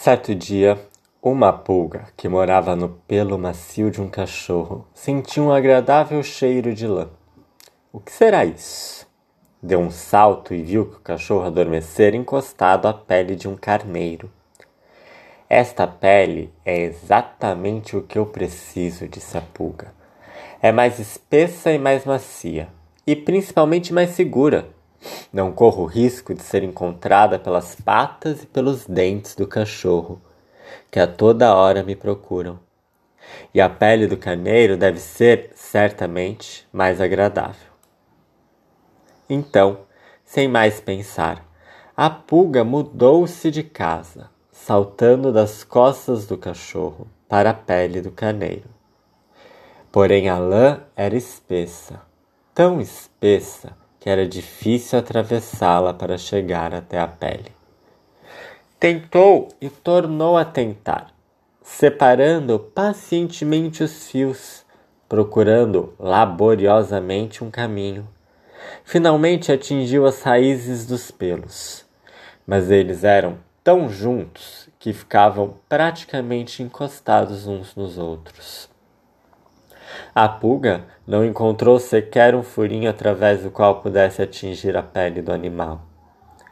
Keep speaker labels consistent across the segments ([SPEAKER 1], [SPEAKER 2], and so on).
[SPEAKER 1] Certo dia, uma pulga que morava no pelo macio de um cachorro sentiu um agradável cheiro de lã. O que será isso? Deu um salto e viu que o cachorro adormecera encostado à pele de um carneiro. Esta pele é exatamente o que eu preciso, disse a pulga. É mais espessa e mais macia, e principalmente mais segura. Não corro o risco de ser encontrada pelas patas e pelos dentes do cachorro, que a toda hora me procuram. E a pele do carneiro deve ser, certamente, mais agradável. Então, sem mais pensar, a pulga mudou-se de casa, saltando das costas do cachorro para a pele do carneiro. Porém, a lã era espessa, tão espessa era difícil atravessá-la para chegar até a pele. Tentou e tornou a tentar, separando pacientemente os fios, procurando laboriosamente um caminho. Finalmente atingiu as raízes dos pelos, mas eles eram tão juntos que ficavam praticamente encostados uns nos outros. A pulga não encontrou sequer um furinho através do qual pudesse atingir a pele do animal.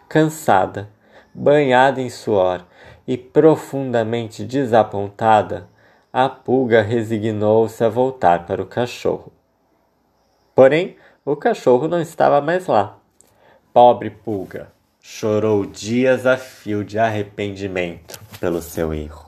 [SPEAKER 1] Cansada, banhada em suor e profundamente desapontada, a pulga resignou-se a voltar para o cachorro. Porém, o cachorro não estava mais lá. Pobre pulga, chorou dias a fio de arrependimento pelo seu erro.